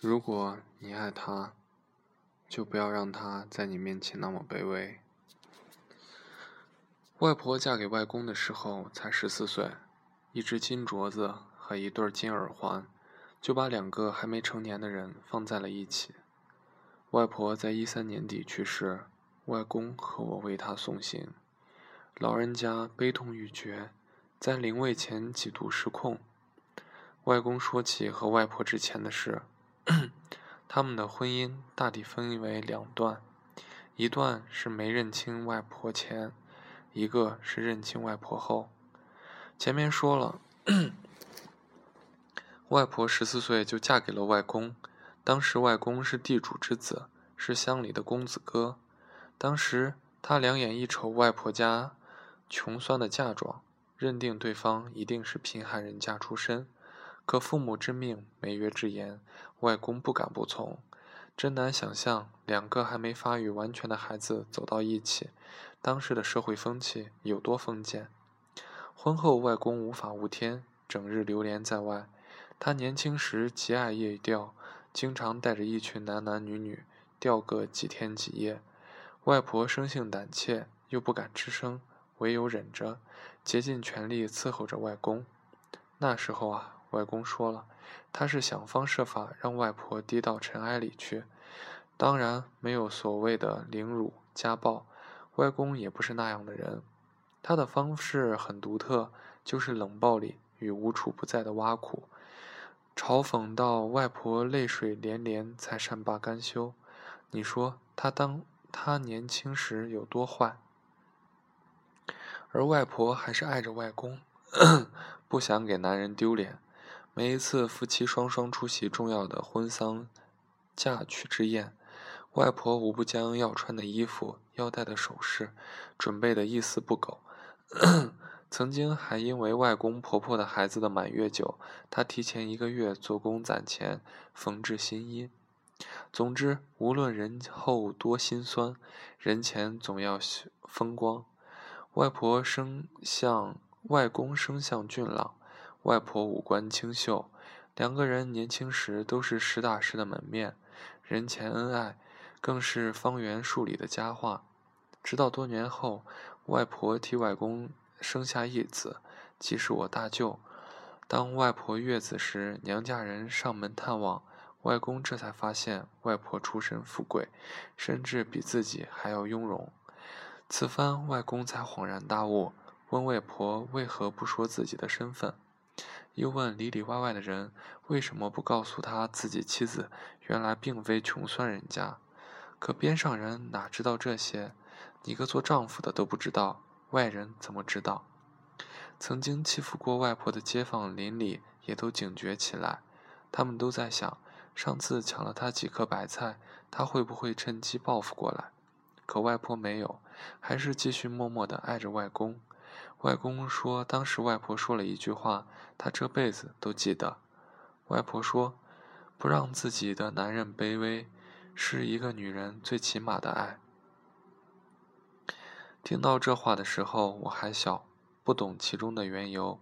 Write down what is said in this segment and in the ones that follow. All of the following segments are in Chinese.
如果你爱他，就不要让他在你面前那么卑微。外婆嫁给外公的时候才十四岁，一只金镯子和一对金耳环，就把两个还没成年的人放在了一起。外婆在一三年底去世，外公和我为她送行。老人家悲痛欲绝，在灵位前几度失控。外公说起和外婆之前的事。他们的婚姻大体分为两段，一段是没认清外婆前，一个是认清外婆后。前面说了，外婆十四岁就嫁给了外公，当时外公是地主之子，是乡里的公子哥。当时他两眼一瞅外婆家穷酸的嫁妆，认定对方一定是贫寒人家出身。可父母之命，媒约之言，外公不敢不从。真难想象，两个还没发育完全的孩子走到一起，当时的社会风气有多封建。婚后，外公无法无天，整日流连在外。他年轻时极爱夜钓，经常带着一群男男女女钓个几天几夜。外婆生性胆怯，又不敢吱声，唯有忍着，竭尽全力伺候着外公。那时候啊。外公说了，他是想方设法让外婆低到尘埃里去，当然没有所谓的凌辱家暴。外公也不是那样的人，他的方式很独特，就是冷暴力与无处不在的挖苦，嘲讽到外婆泪水连连才善罢甘休。你说他当他年轻时有多坏？而外婆还是爱着外公，不想给男人丢脸。每一次夫妻双双出席重要的婚丧嫁娶之宴，外婆无不将要穿的衣服、要戴的首饰准备的一丝不苟。曾经还因为外公婆婆的孩子的满月酒，她提前一个月做工攒钱缝制新衣。总之，无论人后多心酸，人前总要风光。外婆生相，外公生相俊朗。外婆五官清秀，两个人年轻时都是实打实的门面，人前恩爱，更是方圆数里的佳话。直到多年后，外婆替外公生下一子，即是我大舅。当外婆月子时，娘家人上门探望，外公这才发现外婆出身富贵，甚至比自己还要雍容。此番外公才恍然大悟，问外婆为何不说自己的身份。又问里里外外的人为什么不告诉他自己妻子原来并非穷酸人家？可边上人哪知道这些？你个做丈夫的都不知道，外人怎么知道？曾经欺负过外婆的街坊邻里也都警觉起来，他们都在想：上次抢了他几颗白菜，他会不会趁机报复过来？可外婆没有，还是继续默默地爱着外公。外公说，当时外婆说了一句话，他这辈子都记得。外婆说：“不让自己的男人卑微，是一个女人最起码的爱。”听到这话的时候，我还小，不懂其中的缘由。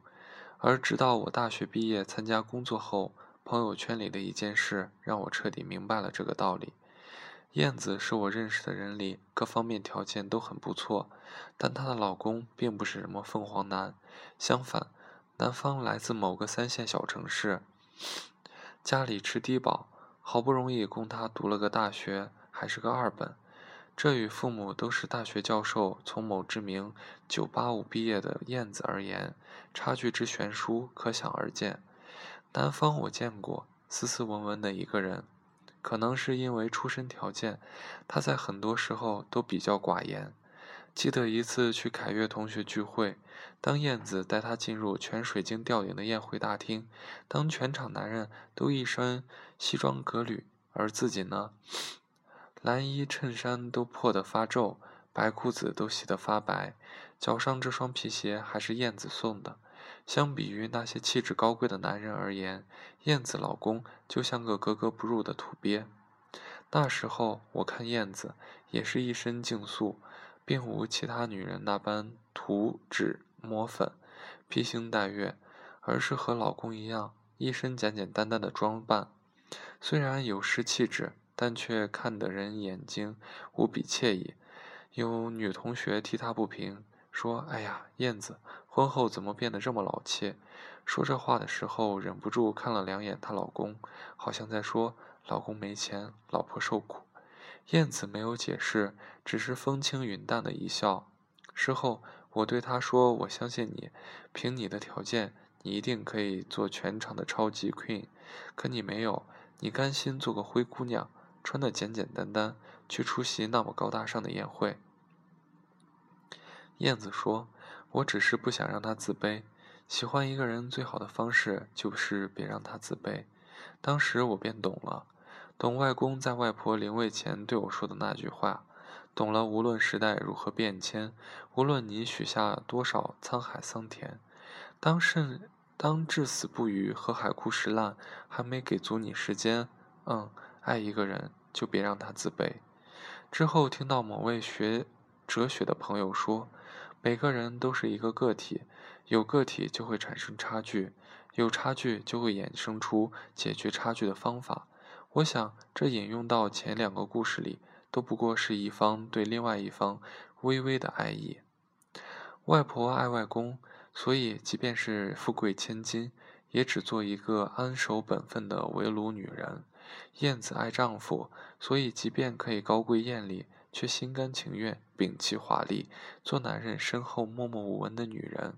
而直到我大学毕业参加工作后，朋友圈里的一件事让我彻底明白了这个道理。燕子是我认识的人里各方面条件都很不错，但她的老公并不是什么凤凰男，相反，男方来自某个三线小城市，家里吃低保，好不容易供她读了个大学，还是个二本，这与父母都是大学教授，从某知名985毕业的燕子而言，差距之悬殊可想而知。男方我见过，斯斯文文的一个人。可能是因为出身条件，他在很多时候都比较寡言。记得一次去凯悦同学聚会，当燕子带他进入全水晶吊顶的宴会大厅，当全场男人都一身西装革履，而自己呢，蓝衣衬衫都破得发皱，白裤子都洗得发白，脚上这双皮鞋还是燕子送的。相比于那些气质高贵的男人而言，燕子老公就像个格格不入的土鳖。那时候我看燕子也是一身净素，并无其他女人那般涂脂抹粉、披星戴月，而是和老公一样，一身简简单单的装扮。虽然有失气质，但却看得人眼睛无比惬意。有女同学替他不平，说：“哎呀，燕子婚后怎么变得这么老气？”说这话的时候，忍不住看了两眼她老公，好像在说：“老公没钱，老婆受苦。”燕子没有解释，只是风轻云淡的一笑。事后，我对她说：“我相信你，凭你的条件，你一定可以做全场的超级 queen。可你没有，你甘心做个灰姑娘，穿得简简单单，去出席那么高大上的宴会。”燕子说：“我只是不想让他自卑。喜欢一个人最好的方式就是别让他自卑。”当时我便懂了，懂外公在外婆临位前对我说的那句话，懂了无论时代如何变迁，无论你许下多少沧海桑田，当甚当至死不渝和海枯石烂还没给足你时间，嗯，爱一个人就别让他自卑。之后听到某位学哲学的朋友说。每个人都是一个个体，有个体就会产生差距，有差距就会衍生出解决差距的方法。我想，这引用到前两个故事里，都不过是一方对另外一方微微的爱意。外婆爱外公，所以即便是富贵千金，也只做一个安守本分的围炉女人。燕子爱丈夫，所以即便可以高贵艳丽。却心甘情愿摒弃华丽，做男人身后默默无闻的女人。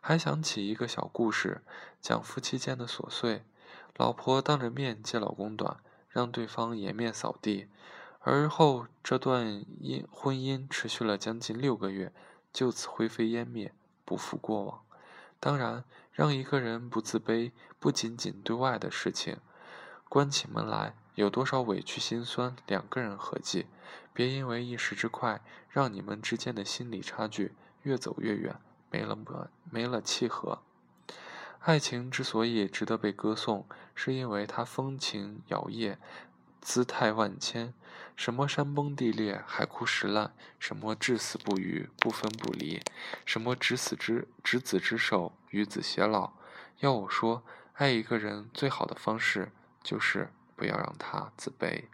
还想起一个小故事，讲夫妻间的琐碎。老婆当着面揭老公短，让对方颜面扫地。而后这段姻婚姻持续了将近六个月，就此灰飞烟灭，不复过往。当然，让一个人不自卑，不仅仅对外的事情，关起门来。有多少委屈心酸，两个人合计。别因为一时之快，让你们之间的心理差距越走越远，没了没了契合。爱情之所以值得被歌颂，是因为它风情摇曳，姿态万千。什么山崩地裂，海枯石烂；什么至死不渝，不分不离；什么执子之执子之手，与子偕老。要我说，爱一个人最好的方式就是。不要让他自卑。